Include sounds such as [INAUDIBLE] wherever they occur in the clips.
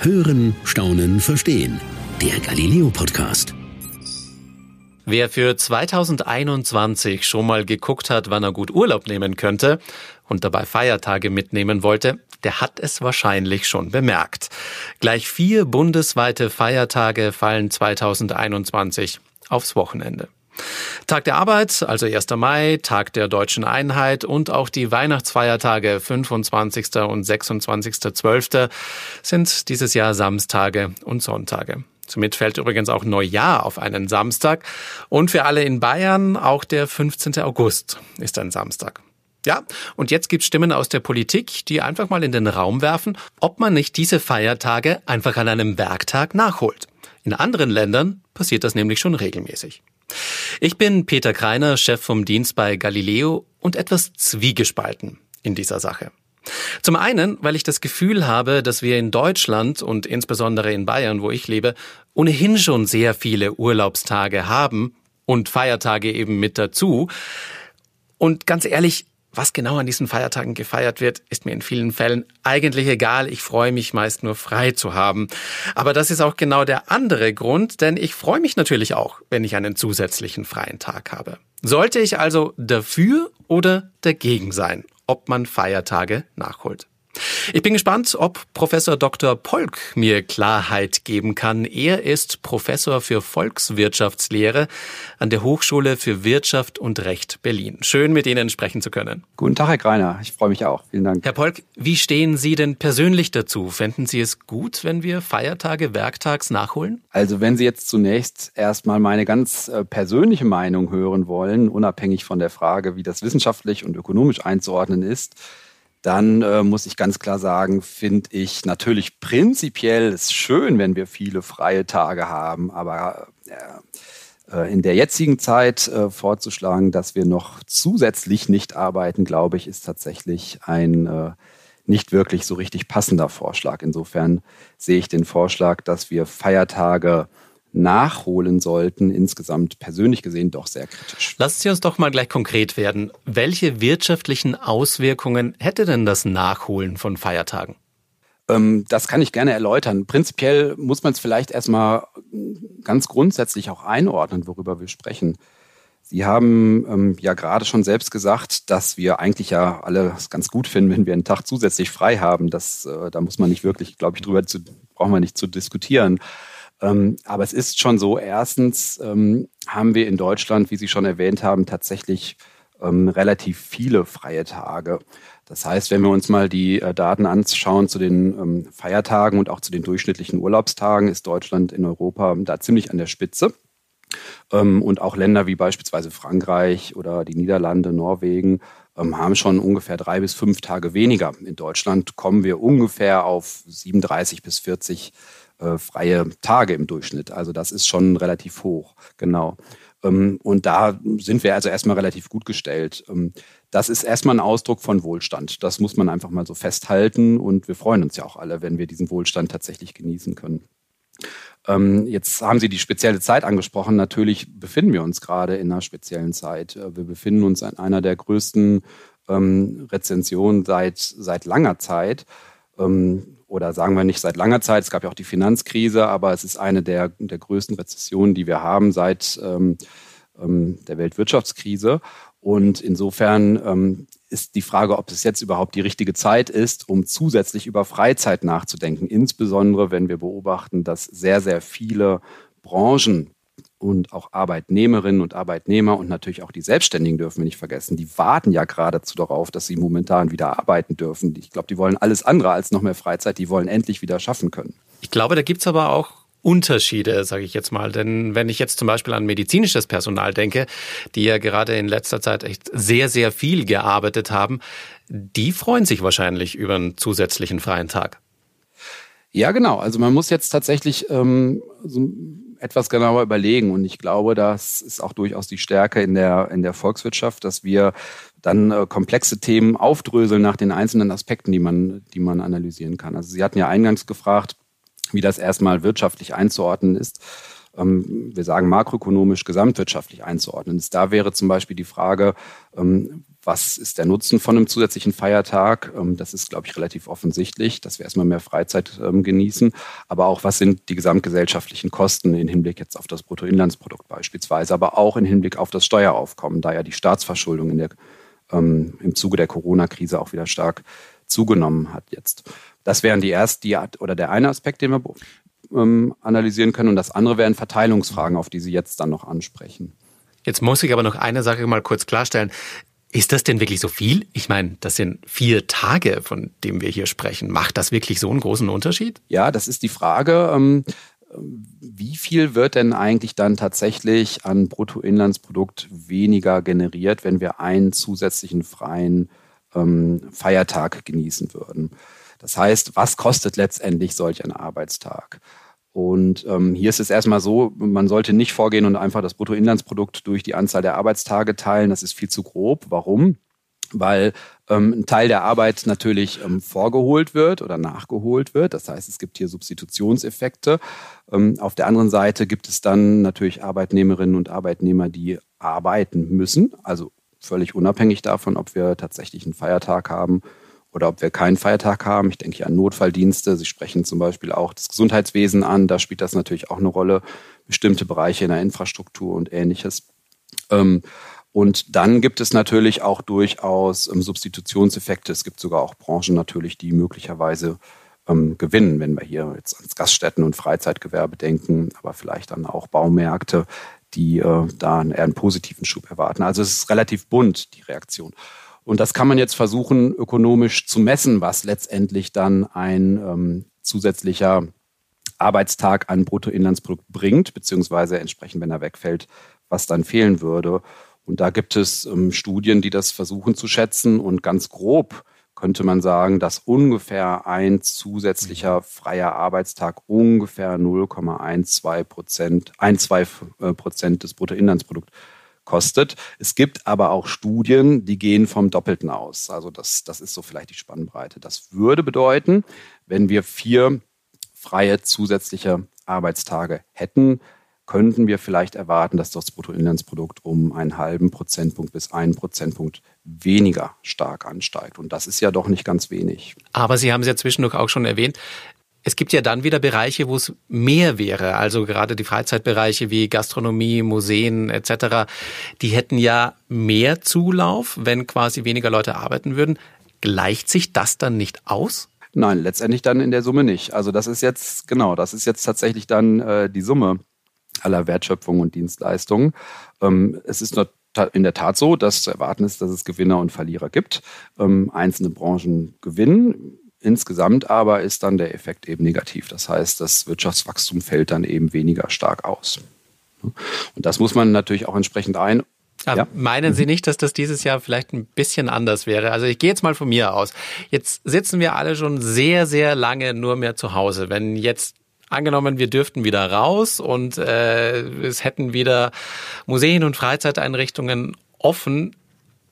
Hören, Staunen, Verstehen. Der Galileo Podcast. Wer für 2021 schon mal geguckt hat, wann er gut Urlaub nehmen könnte und dabei Feiertage mitnehmen wollte, der hat es wahrscheinlich schon bemerkt. Gleich vier bundesweite Feiertage fallen 2021 aufs Wochenende. Tag der Arbeit, also 1. Mai, Tag der deutschen Einheit und auch die Weihnachtsfeiertage 25. und 26.12. sind dieses Jahr Samstage und Sonntage. Somit fällt übrigens auch Neujahr auf einen Samstag. Und für alle in Bayern auch der 15. August ist ein Samstag. Ja, und jetzt gibt Stimmen aus der Politik, die einfach mal in den Raum werfen, ob man nicht diese Feiertage einfach an einem Werktag nachholt. In anderen Ländern passiert das nämlich schon regelmäßig. Ich bin Peter Kreiner, Chef vom Dienst bei Galileo und etwas zwiegespalten in dieser Sache. Zum einen, weil ich das Gefühl habe, dass wir in Deutschland und insbesondere in Bayern, wo ich lebe, ohnehin schon sehr viele Urlaubstage haben und Feiertage eben mit dazu. Und ganz ehrlich, was genau an diesen Feiertagen gefeiert wird, ist mir in vielen Fällen eigentlich egal. Ich freue mich meist nur frei zu haben. Aber das ist auch genau der andere Grund, denn ich freue mich natürlich auch, wenn ich einen zusätzlichen freien Tag habe. Sollte ich also dafür oder dagegen sein, ob man Feiertage nachholt? Ich bin gespannt, ob Professor Dr. Polk mir Klarheit geben kann. Er ist Professor für Volkswirtschaftslehre an der Hochschule für Wirtschaft und Recht Berlin. Schön, mit Ihnen sprechen zu können. Guten Tag, Herr Greiner. Ich freue mich auch. Vielen Dank. Herr Polk, wie stehen Sie denn persönlich dazu? Fänden Sie es gut, wenn wir Feiertage werktags nachholen? Also, wenn Sie jetzt zunächst erstmal meine ganz äh, persönliche Meinung hören wollen, unabhängig von der Frage, wie das wissenschaftlich und ökonomisch einzuordnen ist, dann äh, muss ich ganz klar sagen, finde ich natürlich prinzipiell ist schön, wenn wir viele freie Tage haben, aber äh, in der jetzigen Zeit äh, vorzuschlagen, dass wir noch zusätzlich nicht arbeiten, glaube ich, ist tatsächlich ein äh, nicht wirklich so richtig passender Vorschlag. Insofern sehe ich den Vorschlag, dass wir Feiertage nachholen sollten, insgesamt persönlich gesehen doch sehr kritisch. Lassen Sie uns doch mal gleich konkret werden. Welche wirtschaftlichen Auswirkungen hätte denn das Nachholen von Feiertagen? Ähm, das kann ich gerne erläutern. Prinzipiell muss man es vielleicht erstmal ganz grundsätzlich auch einordnen, worüber wir sprechen. Sie haben ähm, ja gerade schon selbst gesagt, dass wir eigentlich ja alle es ganz gut finden, wenn wir einen Tag zusätzlich frei haben. Das, äh, da muss man nicht wirklich, glaube ich, drüber zu, brauchen wir nicht zu diskutieren. Ähm, aber es ist schon so, erstens ähm, haben wir in Deutschland, wie Sie schon erwähnt haben, tatsächlich ähm, relativ viele freie Tage. Das heißt, wenn wir uns mal die äh, Daten anschauen zu den ähm, Feiertagen und auch zu den durchschnittlichen Urlaubstagen, ist Deutschland in Europa da ziemlich an der Spitze. Ähm, und auch Länder wie beispielsweise Frankreich oder die Niederlande, Norwegen ähm, haben schon ungefähr drei bis fünf Tage weniger. In Deutschland kommen wir ungefähr auf 37 bis 40 äh, freie Tage im Durchschnitt. Also das ist schon relativ hoch, genau. Ähm, und da sind wir also erstmal relativ gut gestellt. Ähm, das ist erstmal ein Ausdruck von Wohlstand. Das muss man einfach mal so festhalten. Und wir freuen uns ja auch alle, wenn wir diesen Wohlstand tatsächlich genießen können. Ähm, jetzt haben Sie die spezielle Zeit angesprochen. Natürlich befinden wir uns gerade in einer speziellen Zeit. Äh, wir befinden uns in einer der größten Rezensionen seit, seit langer Zeit. Ähm, oder sagen wir nicht seit langer Zeit, es gab ja auch die Finanzkrise, aber es ist eine der, der größten Rezessionen, die wir haben seit ähm, ähm, der Weltwirtschaftskrise. Und insofern ähm, ist die Frage, ob es jetzt überhaupt die richtige Zeit ist, um zusätzlich über Freizeit nachzudenken. Insbesondere, wenn wir beobachten, dass sehr, sehr viele Branchen und auch Arbeitnehmerinnen und Arbeitnehmer und natürlich auch die Selbstständigen dürfen wir nicht vergessen. Die warten ja geradezu darauf, dass sie momentan wieder arbeiten dürfen. Ich glaube, die wollen alles andere als noch mehr Freizeit. Die wollen endlich wieder schaffen können. Ich glaube, da gibt es aber auch Unterschiede, sage ich jetzt mal. Denn wenn ich jetzt zum Beispiel an medizinisches Personal denke, die ja gerade in letzter Zeit echt sehr, sehr viel gearbeitet haben, die freuen sich wahrscheinlich über einen zusätzlichen freien Tag. Ja, genau. Also man muss jetzt tatsächlich ähm, so etwas genauer überlegen. Und ich glaube, das ist auch durchaus die Stärke in der, in der Volkswirtschaft, dass wir dann äh, komplexe Themen aufdröseln nach den einzelnen Aspekten, die man, die man analysieren kann. Also Sie hatten ja eingangs gefragt, wie das erstmal wirtschaftlich einzuordnen ist. Ähm, wir sagen makroökonomisch, gesamtwirtschaftlich einzuordnen ist. Da wäre zum Beispiel die Frage, ähm, was ist der Nutzen von einem zusätzlichen Feiertag? Ähm, das ist, glaube ich, relativ offensichtlich, dass wir erstmal mehr Freizeit ähm, genießen. Aber auch, was sind die gesamtgesellschaftlichen Kosten im Hinblick jetzt auf das Bruttoinlandsprodukt beispielsweise, aber auch im Hinblick auf das Steueraufkommen, da ja die Staatsverschuldung in der, ähm, im Zuge der Corona-Krise auch wieder stark zugenommen hat jetzt. Das wären die erste, die, oder der eine Aspekt, den wir ähm, analysieren können. Und das andere wären Verteilungsfragen, auf die Sie jetzt dann noch ansprechen. Jetzt muss ich aber noch eine Sache mal kurz klarstellen. Ist das denn wirklich so viel? Ich meine, das sind vier Tage, von denen wir hier sprechen. Macht das wirklich so einen großen Unterschied? Ja, das ist die Frage. Ähm, wie viel wird denn eigentlich dann tatsächlich an Bruttoinlandsprodukt weniger generiert, wenn wir einen zusätzlichen freien ähm, Feiertag genießen würden? Das heißt, was kostet letztendlich solch ein Arbeitstag? Und ähm, hier ist es erstmal so, man sollte nicht vorgehen und einfach das Bruttoinlandsprodukt durch die Anzahl der Arbeitstage teilen. Das ist viel zu grob. Warum? Weil ähm, ein Teil der Arbeit natürlich ähm, vorgeholt wird oder nachgeholt wird. Das heißt, es gibt hier Substitutionseffekte. Ähm, auf der anderen Seite gibt es dann natürlich Arbeitnehmerinnen und Arbeitnehmer, die arbeiten müssen. Also völlig unabhängig davon, ob wir tatsächlich einen Feiertag haben oder ob wir keinen Feiertag haben. Ich denke hier an Notfalldienste. Sie sprechen zum Beispiel auch das Gesundheitswesen an. Da spielt das natürlich auch eine Rolle. Bestimmte Bereiche in der Infrastruktur und ähnliches. Ähm, und dann gibt es natürlich auch durchaus ähm, Substitutionseffekte. Es gibt sogar auch Branchen natürlich, die möglicherweise ähm, gewinnen, wenn wir hier jetzt ans Gaststätten- und Freizeitgewerbe denken, aber vielleicht dann auch Baumärkte, die äh, da eher einen positiven Schub erwarten. Also es ist relativ bunt, die Reaktion. Und das kann man jetzt versuchen, ökonomisch zu messen, was letztendlich dann ein ähm, zusätzlicher Arbeitstag an Bruttoinlandsprodukt bringt, beziehungsweise entsprechend, wenn er wegfällt, was dann fehlen würde. Und da gibt es ähm, Studien, die das versuchen zu schätzen. Und ganz grob könnte man sagen, dass ungefähr ein zusätzlicher freier Arbeitstag ungefähr 0,12 Prozent, 1,2 Prozent des Bruttoinlandsprodukts kostet. Es gibt aber auch Studien, die gehen vom Doppelten aus. Also das, das ist so vielleicht die Spannbreite. Das würde bedeuten, wenn wir vier freie zusätzliche Arbeitstage hätten, könnten wir vielleicht erwarten, dass das Bruttoinlandsprodukt um einen halben Prozentpunkt bis einen Prozentpunkt weniger stark ansteigt. Und das ist ja doch nicht ganz wenig. Aber Sie haben es ja zwischendurch auch schon erwähnt, es gibt ja dann wieder Bereiche, wo es mehr wäre. Also gerade die Freizeitbereiche wie Gastronomie, Museen etc., die hätten ja mehr Zulauf, wenn quasi weniger Leute arbeiten würden. Gleicht sich das dann nicht aus? Nein, letztendlich dann in der Summe nicht. Also das ist jetzt, genau, das ist jetzt tatsächlich dann äh, die Summe aller Wertschöpfung und Dienstleistungen. Ähm, es ist nur in der Tat so, dass zu erwarten ist, dass es Gewinner und Verlierer gibt. Ähm, einzelne Branchen gewinnen, Insgesamt aber ist dann der Effekt eben negativ. Das heißt, das Wirtschaftswachstum fällt dann eben weniger stark aus. Und das muss man natürlich auch entsprechend ein. Ja. Meinen Sie nicht, dass das dieses Jahr vielleicht ein bisschen anders wäre? Also ich gehe jetzt mal von mir aus. Jetzt sitzen wir alle schon sehr, sehr lange nur mehr zu Hause. Wenn jetzt angenommen, wir dürften wieder raus und äh, es hätten wieder Museen und Freizeiteinrichtungen offen,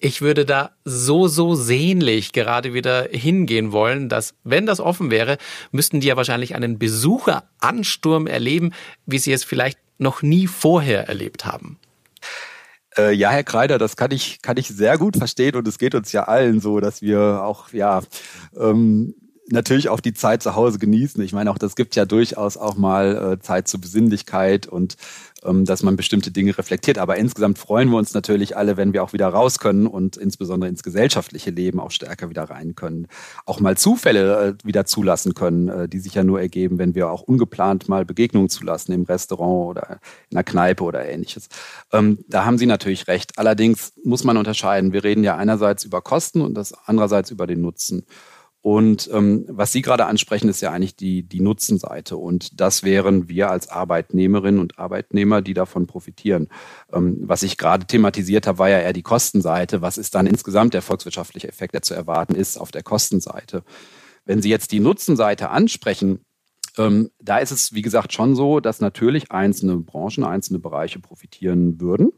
ich würde da so, so sehnlich gerade wieder hingehen wollen, dass, wenn das offen wäre, müssten die ja wahrscheinlich einen Besucheransturm erleben, wie sie es vielleicht noch nie vorher erlebt haben. Äh, ja, Herr Kreider, das kann ich, kann ich sehr gut verstehen und es geht uns ja allen so, dass wir auch, ja, ähm, natürlich auch die Zeit zu Hause genießen. Ich meine, auch das gibt ja durchaus auch mal äh, Zeit zur Besinnlichkeit und ähm, dass man bestimmte Dinge reflektiert. Aber insgesamt freuen wir uns natürlich alle, wenn wir auch wieder raus können und insbesondere ins gesellschaftliche Leben auch stärker wieder rein können. Auch mal Zufälle äh, wieder zulassen können, äh, die sich ja nur ergeben, wenn wir auch ungeplant mal Begegnungen zulassen im Restaurant oder in der Kneipe oder ähnliches. Ähm, da haben Sie natürlich recht. Allerdings muss man unterscheiden. Wir reden ja einerseits über Kosten und das andererseits über den Nutzen. Und ähm, was Sie gerade ansprechen, ist ja eigentlich die, die Nutzenseite. Und das wären wir als Arbeitnehmerinnen und Arbeitnehmer, die davon profitieren. Ähm, was ich gerade thematisiert habe, war ja eher die Kostenseite. Was ist dann insgesamt der volkswirtschaftliche Effekt, der zu erwarten ist auf der Kostenseite? Wenn Sie jetzt die Nutzenseite ansprechen, ähm, da ist es, wie gesagt, schon so, dass natürlich einzelne Branchen, einzelne Bereiche profitieren würden.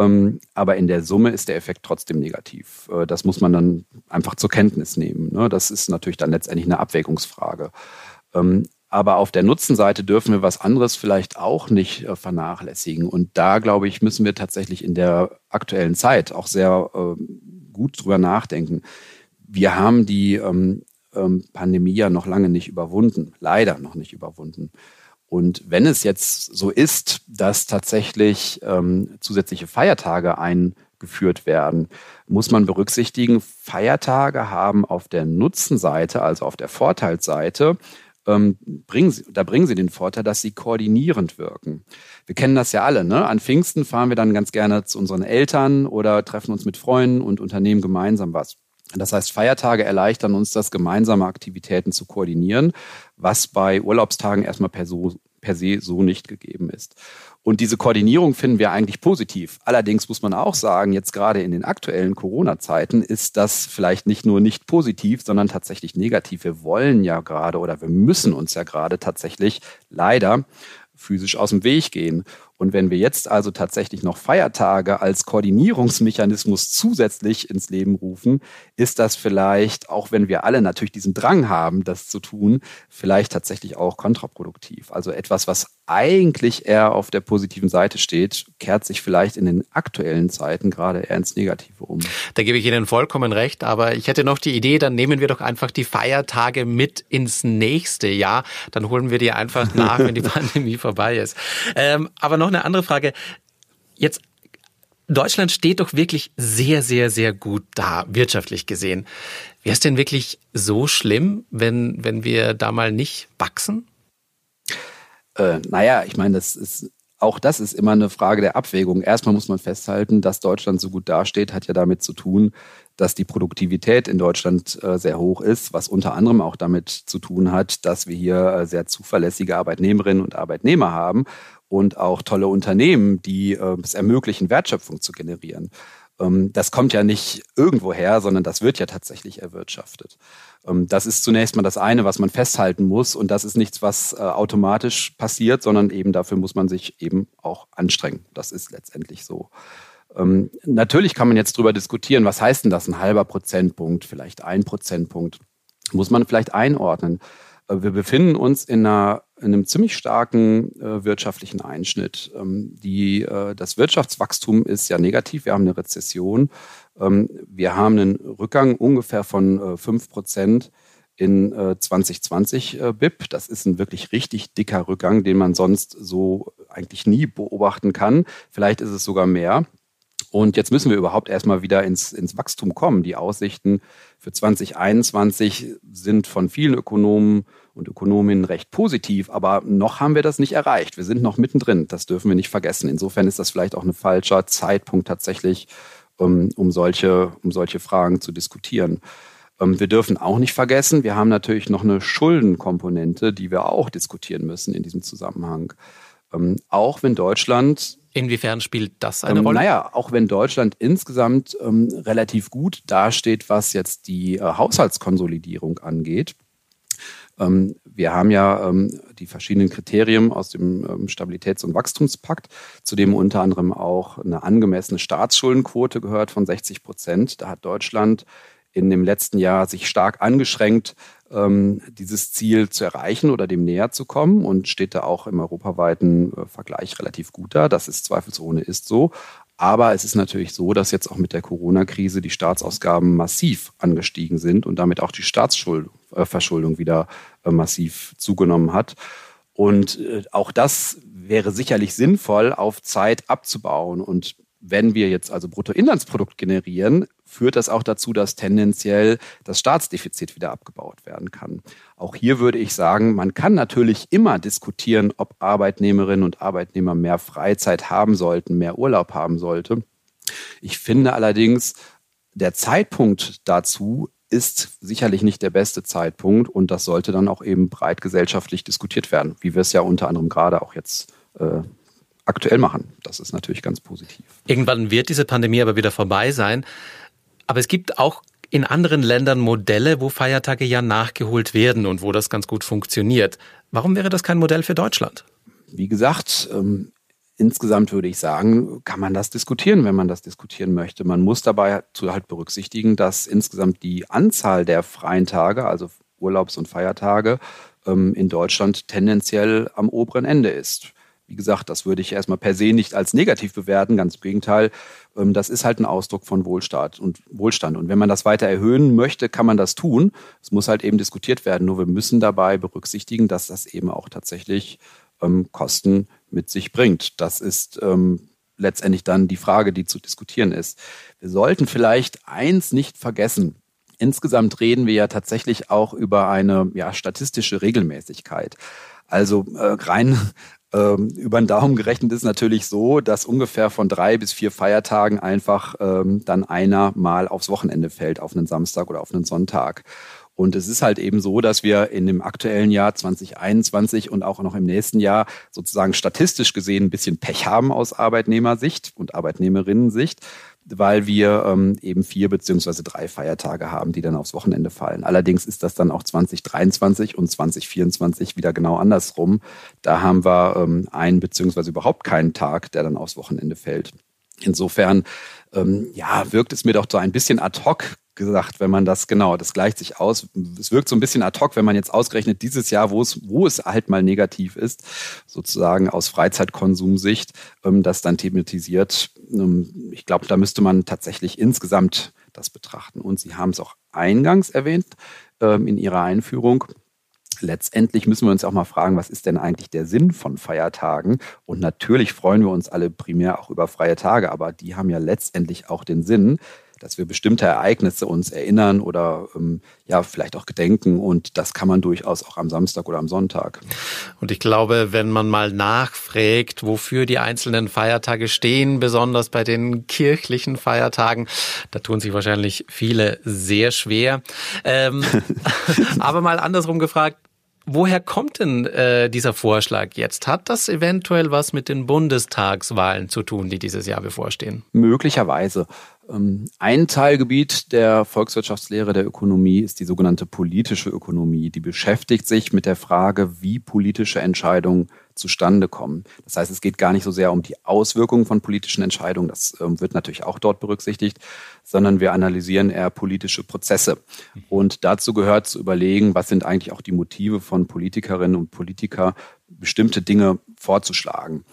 Ähm, aber in der Summe ist der Effekt trotzdem negativ. Äh, das muss man dann einfach zur Kenntnis nehmen. Ne? Das ist natürlich dann letztendlich eine Abwägungsfrage. Ähm, Aber auf der Nutzenseite dürfen wir was anderes vielleicht auch nicht äh, vernachlässigen. Und da, glaube ich, müssen wir tatsächlich in der aktuellen Zeit auch sehr äh, gut drüber nachdenken. Wir haben die ähm, ähm, Pandemie ja noch lange nicht überwunden, leider noch nicht überwunden. Und wenn es jetzt so ist, dass tatsächlich ähm, zusätzliche Feiertage eingeführt werden, muss man berücksichtigen, Feiertage haben auf der Nutzenseite, also auf der Vorteilsseite, ähm, bringen sie, da bringen sie den Vorteil, dass sie koordinierend wirken. Wir kennen das ja alle. Ne? An Pfingsten fahren wir dann ganz gerne zu unseren Eltern oder treffen uns mit Freunden und unternehmen gemeinsam was. Das heißt, Feiertage erleichtern uns das, gemeinsame Aktivitäten zu koordinieren, was bei Urlaubstagen erstmal per, so, per se so nicht gegeben ist. Und diese Koordinierung finden wir eigentlich positiv. Allerdings muss man auch sagen, jetzt gerade in den aktuellen Corona-Zeiten ist das vielleicht nicht nur nicht positiv, sondern tatsächlich negativ. Wir wollen ja gerade oder wir müssen uns ja gerade tatsächlich leider physisch aus dem Weg gehen. Und wenn wir jetzt also tatsächlich noch Feiertage als Koordinierungsmechanismus zusätzlich ins Leben rufen, ist das vielleicht, auch wenn wir alle natürlich diesen Drang haben, das zu tun, vielleicht tatsächlich auch kontraproduktiv. Also etwas, was eigentlich eher auf der positiven Seite steht, kehrt sich vielleicht in den aktuellen Zeiten gerade eher ins Negative um. Da gebe ich Ihnen vollkommen recht, aber ich hätte noch die Idee, dann nehmen wir doch einfach die Feiertage mit ins nächste Jahr. Dann holen wir die einfach nach, wenn die [LAUGHS] Pandemie vorbei ist. Ähm, aber noch eine andere Frage. Jetzt Deutschland steht doch wirklich sehr, sehr, sehr gut da, wirtschaftlich gesehen. Wäre es denn wirklich so schlimm, wenn, wenn wir da mal nicht wachsen? Äh, naja, ich meine, das ist auch das ist immer eine Frage der Abwägung. Erstmal muss man festhalten, dass Deutschland so gut dasteht, hat ja damit zu tun, dass die Produktivität in Deutschland äh, sehr hoch ist, was unter anderem auch damit zu tun hat, dass wir hier äh, sehr zuverlässige Arbeitnehmerinnen und Arbeitnehmer haben und auch tolle Unternehmen, die äh, es ermöglichen, Wertschöpfung zu generieren. Ähm, das kommt ja nicht irgendwo her, sondern das wird ja tatsächlich erwirtschaftet. Ähm, das ist zunächst mal das eine, was man festhalten muss. Und das ist nichts, was äh, automatisch passiert, sondern eben dafür muss man sich eben auch anstrengen. Das ist letztendlich so. Ähm, natürlich kann man jetzt darüber diskutieren, was heißt denn das, ein halber Prozentpunkt, vielleicht ein Prozentpunkt. Muss man vielleicht einordnen. Äh, wir befinden uns in, einer, in einem ziemlich starken äh, wirtschaftlichen Einschnitt. Ähm, die, äh, das Wirtschaftswachstum ist ja negativ. Wir haben eine Rezession. Ähm, wir haben einen Rückgang ungefähr von äh, 5 Prozent in 2020 äh, BIP. Das ist ein wirklich richtig dicker Rückgang, den man sonst so eigentlich nie beobachten kann. Vielleicht ist es sogar mehr. Und jetzt müssen wir überhaupt erstmal wieder ins, ins Wachstum kommen. Die Aussichten für 2021 sind von vielen Ökonomen und Ökonominnen recht positiv, aber noch haben wir das nicht erreicht. Wir sind noch mittendrin. Das dürfen wir nicht vergessen. Insofern ist das vielleicht auch ein falscher Zeitpunkt tatsächlich, um, um, solche, um solche Fragen zu diskutieren. Ähm, wir dürfen auch nicht vergessen, wir haben natürlich noch eine Schuldenkomponente, die wir auch diskutieren müssen in diesem Zusammenhang. Ähm, auch wenn Deutschland Inwiefern spielt das eine ähm, Rolle? Naja, auch wenn Deutschland insgesamt ähm, relativ gut dasteht, was jetzt die äh, Haushaltskonsolidierung angeht. Ähm, wir haben ja ähm, die verschiedenen Kriterien aus dem ähm, Stabilitäts- und Wachstumspakt, zu dem unter anderem auch eine angemessene Staatsschuldenquote gehört von 60 Prozent. Da hat Deutschland in dem letzten Jahr sich stark angeschränkt, dieses Ziel zu erreichen oder dem näher zu kommen und steht da auch im europaweiten äh, Vergleich relativ gut da. Das ist zweifelsohne ist so. Aber es ist natürlich so, dass jetzt auch mit der Corona-Krise die Staatsausgaben massiv angestiegen sind und damit auch die Staatsverschuldung äh, wieder äh, massiv zugenommen hat. Und auch das wäre sicherlich sinnvoll, auf Zeit abzubauen. Und wenn wir jetzt also Bruttoinlandsprodukt generieren, führt das auch dazu, dass tendenziell das Staatsdefizit wieder abgebaut werden kann. Auch hier würde ich sagen, man kann natürlich immer diskutieren, ob Arbeitnehmerinnen und Arbeitnehmer mehr Freizeit haben sollten, mehr Urlaub haben sollten. Ich finde allerdings, der Zeitpunkt dazu ist sicherlich nicht der beste Zeitpunkt und das sollte dann auch eben breit gesellschaftlich diskutiert werden, wie wir es ja unter anderem gerade auch jetzt äh, aktuell machen. Das ist natürlich ganz positiv. Irgendwann wird diese Pandemie aber wieder vorbei sein. Aber es gibt auch in anderen Ländern Modelle, wo Feiertage ja nachgeholt werden und wo das ganz gut funktioniert. Warum wäre das kein Modell für Deutschland? Wie gesagt, ähm, insgesamt würde ich sagen, kann man das diskutieren, wenn man das diskutieren möchte. Man muss dabei halt berücksichtigen, dass insgesamt die Anzahl der freien Tage, also Urlaubs- und Feiertage, ähm, in Deutschland tendenziell am oberen Ende ist. Wie gesagt, das würde ich erstmal per se nicht als negativ bewerten, ganz im Gegenteil. Ähm, das ist halt ein Ausdruck von Wohlstand und Wohlstand. Und wenn man das weiter erhöhen möchte, kann man das tun. Es muss halt eben diskutiert werden. Nur wir müssen dabei berücksichtigen, dass das eben auch tatsächlich ähm, Kosten mit sich bringt. Das ist ähm, letztendlich dann die Frage, die zu diskutieren ist. Wir sollten vielleicht eins nicht vergessen. Insgesamt reden wir ja tatsächlich auch über eine ja, statistische Regelmäßigkeit. Also äh, rein ähm, über den Daumen gerechnet ist natürlich so, dass ungefähr von drei bis vier Feiertagen einfach ähm, dann einer mal aufs Wochenende fällt, auf einen Samstag oder auf einen Sonntag. Und es ist halt eben so, dass wir in dem aktuellen Jahr 2021 und auch noch im nächsten Jahr sozusagen statistisch gesehen ein bisschen Pech haben aus Arbeitnehmersicht und Arbeitnehmerinnensicht weil wir ähm, eben vier beziehungsweise drei Feiertage haben, die dann aufs Wochenende fallen. Allerdings ist das dann auch 2023 und 2024 wieder genau andersrum. Da haben wir ähm, einen beziehungsweise überhaupt keinen Tag, der dann aufs Wochenende fällt. Insofern ähm, ja, wirkt es mir doch so ein bisschen ad hoc gesagt, wenn man das genau, das gleicht sich aus. Es wirkt so ein bisschen ad hoc, wenn man jetzt ausgerechnet dieses Jahr, wo es, wo es halt mal negativ ist, sozusagen aus Freizeitkonsumsicht, ähm, das dann thematisiert. Ähm, ich glaube, da müsste man tatsächlich insgesamt das betrachten. Und Sie haben es auch eingangs erwähnt ähm, in Ihrer Einführung letztendlich müssen wir uns auch mal fragen, was ist denn eigentlich der Sinn von Feiertagen? Und natürlich freuen wir uns alle primär auch über freie Tage, aber die haben ja letztendlich auch den Sinn, dass wir bestimmte Ereignisse uns erinnern oder ähm, ja vielleicht auch gedenken und das kann man durchaus auch am Samstag oder am Sonntag. Und ich glaube, wenn man mal nachfragt, wofür die einzelnen Feiertage stehen, besonders bei den kirchlichen Feiertagen, da tun sich wahrscheinlich viele sehr schwer. Ähm, [LAUGHS] aber mal andersrum gefragt, Woher kommt denn äh, dieser Vorschlag jetzt? Hat das eventuell was mit den Bundestagswahlen zu tun, die dieses Jahr bevorstehen? Möglicherweise. Ähm, ein Teilgebiet der Volkswirtschaftslehre der Ökonomie ist die sogenannte politische Ökonomie. Die beschäftigt sich mit der Frage, wie politische Entscheidungen zustande kommen. Das heißt, es geht gar nicht so sehr um die Auswirkungen von politischen Entscheidungen, das ähm, wird natürlich auch dort berücksichtigt, sondern wir analysieren eher politische Prozesse. Und dazu gehört zu überlegen, was sind eigentlich auch die Motive von Politikerinnen und Politikern, bestimmte Dinge vorzuschlagen.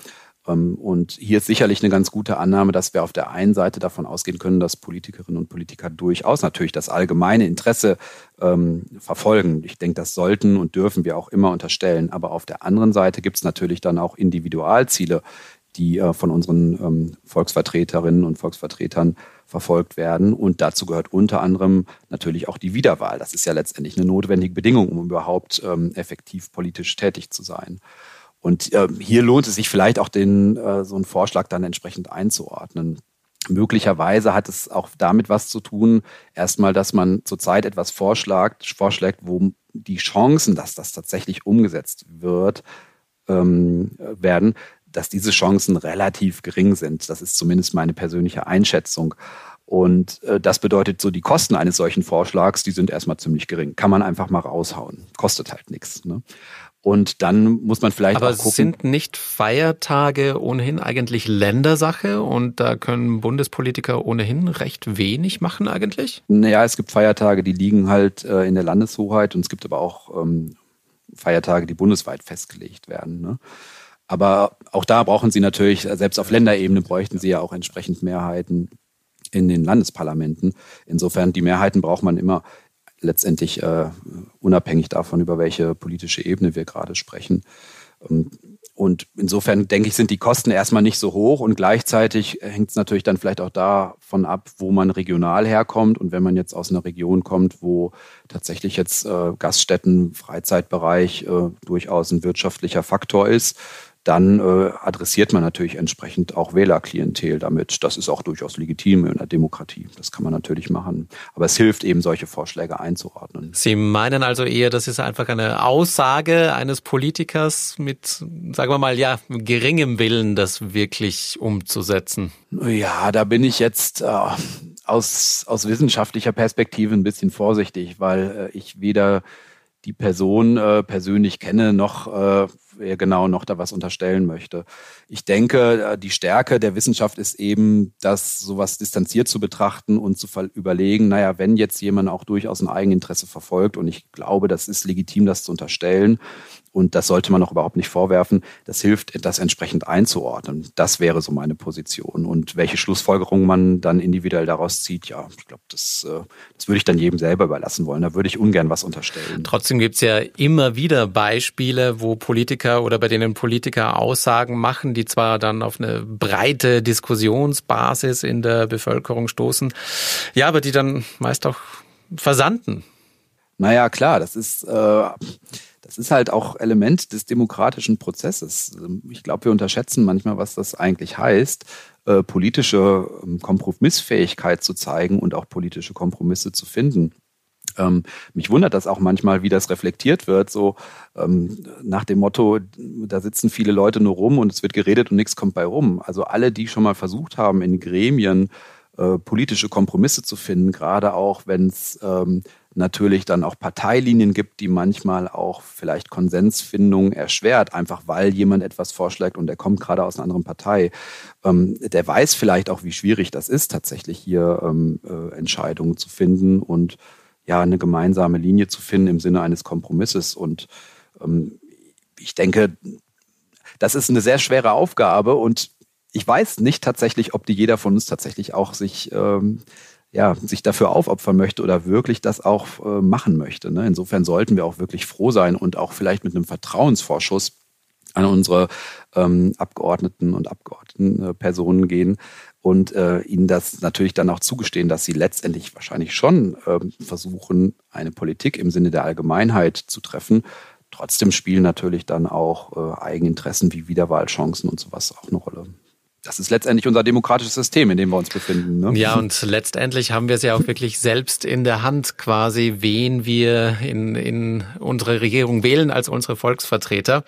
Ähm, und hier ist sicherlich eine ganz gute Annahme, dass wir auf der einen Seite davon ausgehen können, dass Politikerinnen und Politiker durchaus natürlich das allgemeine Interesse ähm, verfolgen. Ich denke, das sollten und dürfen wir auch immer unterstellen. Aber auf der anderen Seite gibt es natürlich dann auch Individualziele, die äh, von unseren ähm, Volksvertreterinnen und Volksvertretern verfolgt werden. Und dazu gehört unter anderem natürlich auch die Wiederwahl. Das ist ja letztendlich eine notwendige Bedingung, um überhaupt ähm, effektiv politisch tätig zu sein. Und äh, hier lohnt es sich vielleicht auch den, äh, so einen Vorschlag dann entsprechend einzuordnen. Möglicherweise hat es auch damit was zu tun, erstmal, dass man zurzeit etwas vorschlägt, vorschlägt, wo die Chancen, dass das tatsächlich umgesetzt wird, ähm, werden, dass diese Chancen relativ gering sind. Das ist zumindest meine persönliche Einschätzung. Und äh, das bedeutet so, die Kosten eines solchen Vorschlags, die sind erstmal ziemlich gering. Kann man einfach mal raushauen. Kostet halt nichts. Ne? Und dann muss man vielleicht Aber auch gucken. sind nicht Feiertage ohnehin eigentlich Ländersache und da können Bundespolitiker ohnehin recht wenig machen eigentlich? Naja, es gibt Feiertage, die liegen halt äh, in der Landeshoheit und es gibt aber auch ähm, Feiertage, die bundesweit festgelegt werden. Ne? Aber auch da brauchen sie natürlich, selbst auf Länderebene bräuchten sie ja auch entsprechend Mehrheiten in den Landesparlamenten. Insofern, die Mehrheiten braucht man immer letztendlich äh, unabhängig davon, über welche politische Ebene wir gerade sprechen. Ähm, und insofern denke ich, sind die Kosten erstmal nicht so hoch und gleichzeitig hängt es natürlich dann vielleicht auch davon ab, wo man regional herkommt. Und wenn man jetzt aus einer Region kommt, wo tatsächlich jetzt äh, Gaststätten, Freizeitbereich äh, durchaus ein wirtschaftlicher Faktor ist, dann äh, adressiert man natürlich entsprechend auch Wählerklientel damit. Das ist auch durchaus legitim in der Demokratie. Das kann man natürlich machen. Aber es hilft eben, solche Vorschläge einzuordnen. Sie meinen also eher, das ist einfach eine Aussage eines Politikers mit, sagen wir mal, ja, geringem Willen, das wirklich umzusetzen? Ja, da bin ich jetzt äh, aus, aus wissenschaftlicher Perspektive ein bisschen vorsichtig, weil äh, ich weder die Person äh, persönlich kenne, noch äh, wer genau noch da was unterstellen möchte. Ich denke, äh, die Stärke der Wissenschaft ist eben, das sowas distanziert zu betrachten und zu überlegen, naja, wenn jetzt jemand auch durchaus ein Eigeninteresse verfolgt, und ich glaube, das ist legitim, das zu unterstellen, und das sollte man auch überhaupt nicht vorwerfen. Das hilft, das entsprechend einzuordnen. Das wäre so meine Position. Und welche Schlussfolgerungen man dann individuell daraus zieht, ja, ich glaube, das, äh, das würde ich dann jedem selber überlassen wollen. Da würde ich ungern was unterstellen. Trotzdem gibt es ja immer wieder Beispiele, wo Politiker oder bei denen Politiker Aussagen machen, die zwar dann auf eine breite Diskussionsbasis in der Bevölkerung stoßen, ja, aber die dann meist auch versanden. Naja, klar, das ist. Äh das ist halt auch Element des demokratischen Prozesses. Ich glaube, wir unterschätzen manchmal, was das eigentlich heißt, äh, politische ähm, Kompromissfähigkeit zu zeigen und auch politische Kompromisse zu finden. Ähm, mich wundert das auch manchmal, wie das reflektiert wird, so ähm, nach dem Motto, da sitzen viele Leute nur rum und es wird geredet und nichts kommt bei rum. Also alle, die schon mal versucht haben, in Gremien äh, politische Kompromisse zu finden, gerade auch wenn es ähm, natürlich dann auch Parteilinien gibt, die manchmal auch vielleicht Konsensfindung erschwert, einfach weil jemand etwas vorschlägt und er kommt gerade aus einer anderen Partei. Ähm, der weiß vielleicht auch, wie schwierig das ist, tatsächlich hier ähm, äh, Entscheidungen zu finden und ja, eine gemeinsame Linie zu finden im Sinne eines Kompromisses. Und ähm, ich denke, das ist eine sehr schwere Aufgabe und ich weiß nicht tatsächlich, ob die jeder von uns tatsächlich auch sich ähm, ja, sich dafür aufopfern möchte oder wirklich das auch äh, machen möchte. Ne? Insofern sollten wir auch wirklich froh sein und auch vielleicht mit einem Vertrauensvorschuss an unsere ähm, Abgeordneten und Abgeordnetenpersonen äh, gehen und äh, ihnen das natürlich dann auch zugestehen, dass sie letztendlich wahrscheinlich schon äh, versuchen, eine Politik im Sinne der Allgemeinheit zu treffen. Trotzdem spielen natürlich dann auch äh, Eigeninteressen wie Wiederwahlchancen und sowas auch eine Rolle das ist letztendlich unser demokratisches System, in dem wir uns befinden. Ne? Ja, und letztendlich haben wir es ja auch wirklich selbst in der Hand, quasi, wen wir in, in unsere Regierung wählen als unsere Volksvertreter.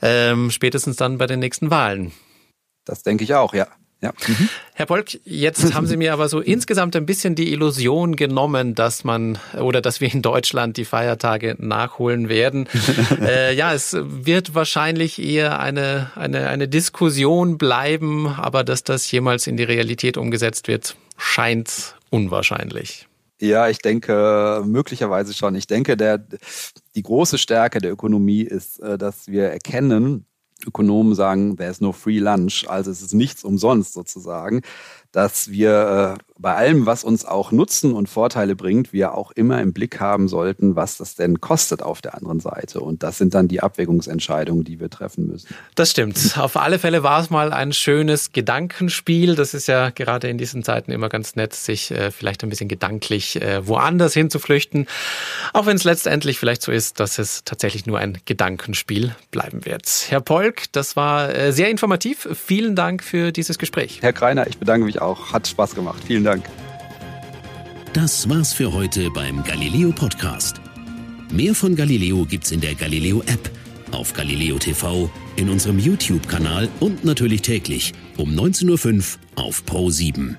Ähm, spätestens dann bei den nächsten Wahlen. Das denke ich auch, ja. Ja. Mhm. Herr Polk, jetzt haben Sie mir aber so insgesamt ein bisschen die Illusion genommen, dass man oder dass wir in Deutschland die Feiertage nachholen werden. [LAUGHS] äh, ja, es wird wahrscheinlich eher eine, eine, eine Diskussion bleiben, aber dass das jemals in die Realität umgesetzt wird, scheint unwahrscheinlich. Ja, ich denke möglicherweise schon. Ich denke, der, die große Stärke der Ökonomie ist, äh, dass wir erkennen, Ökonomen sagen, there's no free lunch, also es ist nichts umsonst sozusagen dass wir äh, bei allem, was uns auch Nutzen und Vorteile bringt, wir auch immer im Blick haben sollten, was das denn kostet auf der anderen Seite. Und das sind dann die Abwägungsentscheidungen, die wir treffen müssen. Das stimmt. Auf alle Fälle war es mal ein schönes Gedankenspiel. Das ist ja gerade in diesen Zeiten immer ganz nett, sich äh, vielleicht ein bisschen gedanklich äh, woanders hinzuflüchten. Auch wenn es letztendlich vielleicht so ist, dass es tatsächlich nur ein Gedankenspiel bleiben wird. Herr Polk, das war äh, sehr informativ. Vielen Dank für dieses Gespräch. Herr Kreiner, ich bedanke mich auch. Hat Spaß gemacht. Vielen Dank. Das war's für heute beim Galileo Podcast. Mehr von Galileo gibt's in der Galileo App, auf Galileo TV, in unserem YouTube-Kanal und natürlich täglich um 19.05 Uhr auf Pro 7.